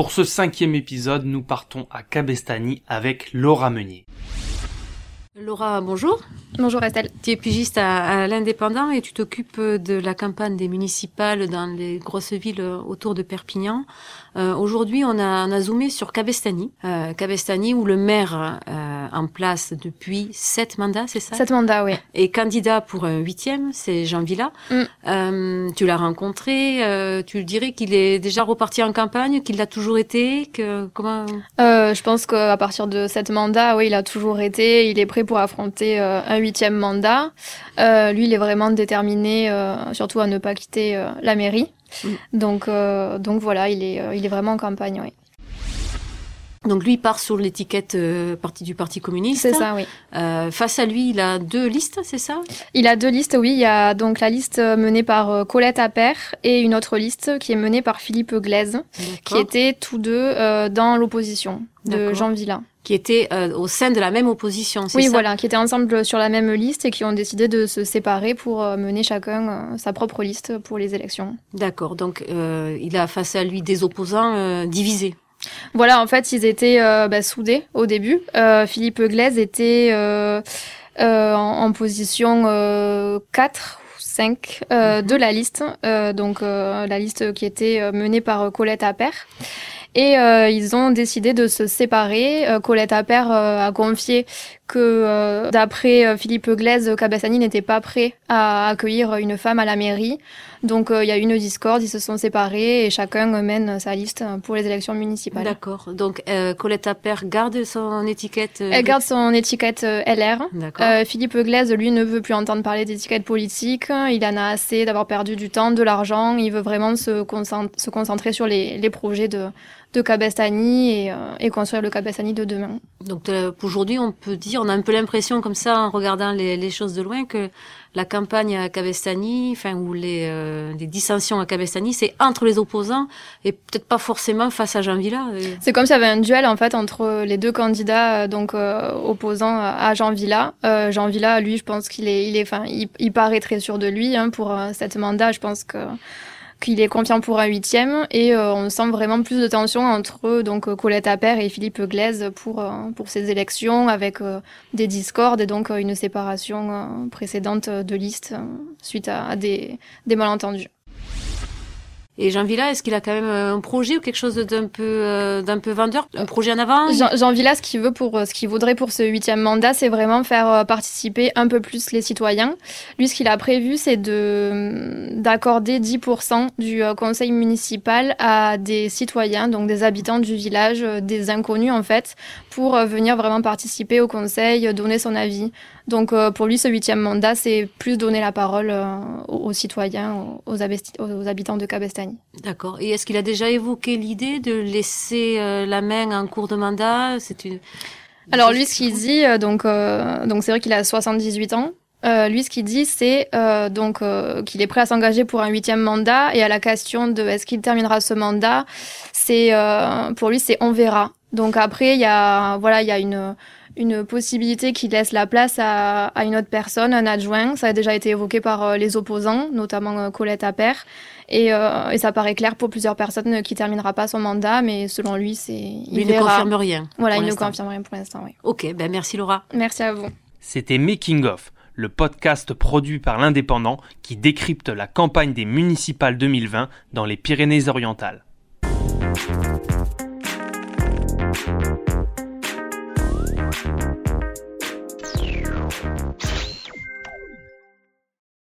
Pour ce cinquième épisode, nous partons à Cabestany avec Laura Meunier. Laura, bonjour. Bonjour Estelle. Tu es pigiste à, l'Indépendant et tu t'occupes de la campagne des municipales dans les grosses villes autour de Perpignan. Euh, aujourd'hui, on a, on a zoomé sur Cabestany. Euh, Cabestany où le maire euh, en place depuis sept mandats, c'est ça Sept mandats, oui. Et candidat pour un huitième, c'est Jean Villa. Mm. Euh, tu l'as rencontré, euh, tu dirais qu'il est déjà reparti en campagne, qu'il l'a toujours été que, comment... Je pense qu'à partir de sept mandats, oui, il a toujours été. Il est prêt pour affronter un huitième mandat. Euh, lui, il est vraiment déterminé, euh, surtout à ne pas quitter euh, la mairie. Mm. Donc, donc voilà, il est, il est vraiment en campagne. Oui. Donc lui part sur l'étiquette parti du Parti communiste. C'est ça, oui. face à lui, il a deux listes, c'est ça? Il a deux listes, oui. Il y a donc la liste menée par Colette Appert et une autre liste qui est menée par Philippe Glaise, qui étaient tous deux dans l'opposition de Jean Villain qui étaient euh, au sein de la même opposition, c'est oui, voilà, qui étaient ensemble sur la même liste et qui ont décidé de se séparer pour euh, mener chacun euh, sa propre liste pour les élections. D'accord, donc il a face à lui des opposants divisés. Voilà, en fait, ils étaient bah, soudés au début. Philippe Glaise était en, en, position 4 ou 5 mhm. de la liste, donc la liste qui était menée par Colette Appert. Et euh, ils ont décidé de se séparer. Euh, Colette Appert euh, a confié que d'après Philippe Glaise, Cabassani n'était pas prêt à accueillir une femme à la mairie. Donc il y a eu une discorde, ils se sont séparés et chacun mène sa liste pour les élections municipales. D'accord. Donc Colette Appert garde son étiquette Elle garde son étiquette LR. Philippe Glaise, lui, ne veut plus entendre parler d'étiquette politique. Il en a assez d'avoir perdu du temps, de l'argent. Il veut vraiment se, se concentrer sur les, les projets de de Cabestany et, euh, et, construire le Cabestany de demain. Donc euh, aujourd'hui, on peut dire, on a un peu l'impression comme ça en regardant les, les, choses de loin que la campagne à Cabestany, enfin ou les, euh, les dissensions à Cabestany, c'est entre les opposants et peut-être pas forcément face à Jean Villa. C'est comme s'il y avait un duel en fait entre les deux candidats donc opposants à Jean Villa. Jean Villa, lui, je pense qu'il est, il est, enfin, il, il, paraît très sûr de lui hein, pour cette mandat. Je pense que qu'il est confiant pour un huitième et euh, on sent vraiment plus de tension entre donc euh, Colette Appert et Philippe Glaise pour euh, pour ces élections avec des discordes et donc une séparation précédente de listes suite à, des malentendus. Et Jean Villa, est-ce qu'il a quand même euh, un projet ou quelque chose d'un peu, euh, d'un peu vendeur, un projet en avant? Jean, Jean, Villa, ce qu'il veut pour, euh, ce qu'il voudrait pour ce huitième mandat, c'est vraiment faire participer un peu plus les citoyens. Lui, ce qu'il a prévu, c'est de d'accorder 10% du conseil municipal à des citoyens, donc des habitants du village, des inconnus en fait, pour venir vraiment participer au conseil, donner son avis. Donc pour lui, ce huitième mandat, c'est plus donner la parole aux, citoyens, aux, aux habitants de D'accord. Et est-ce qu'il a déjà évoqué l'idée de laisser euh, la main en cours de mandat? C'est une. Alors lui, ce qu'il dit, euh, donc euh, donc c'est vrai qu'il a 78 ans. lui, ce qu'il dit, c'est donc qu'il est prêt à s'engager pour un huitième mandat. Et à la question de est-ce qu'il terminera ce mandat, c'est pour lui, c'est on verra. Donc après, il y a voilà, il y a une une possibilité qui laisse la place à, à, une autre personne, un adjoint. Ça a déjà été évoqué par les opposants, notamment Colette Appert. Et, euh, et, ça paraît clair pour plusieurs personnes qui terminera pas son mandat, mais selon lui, c'est. Il, ne confirme rien. Voilà, il ne confirme rien pour l'instant, oui. Ok, ben merci Laura. Merci à vous. C'était Making of, le podcast produit par l'Indépendant qui décrypte la campagne des municipales 2020 dans les Pyrénées-Orientales.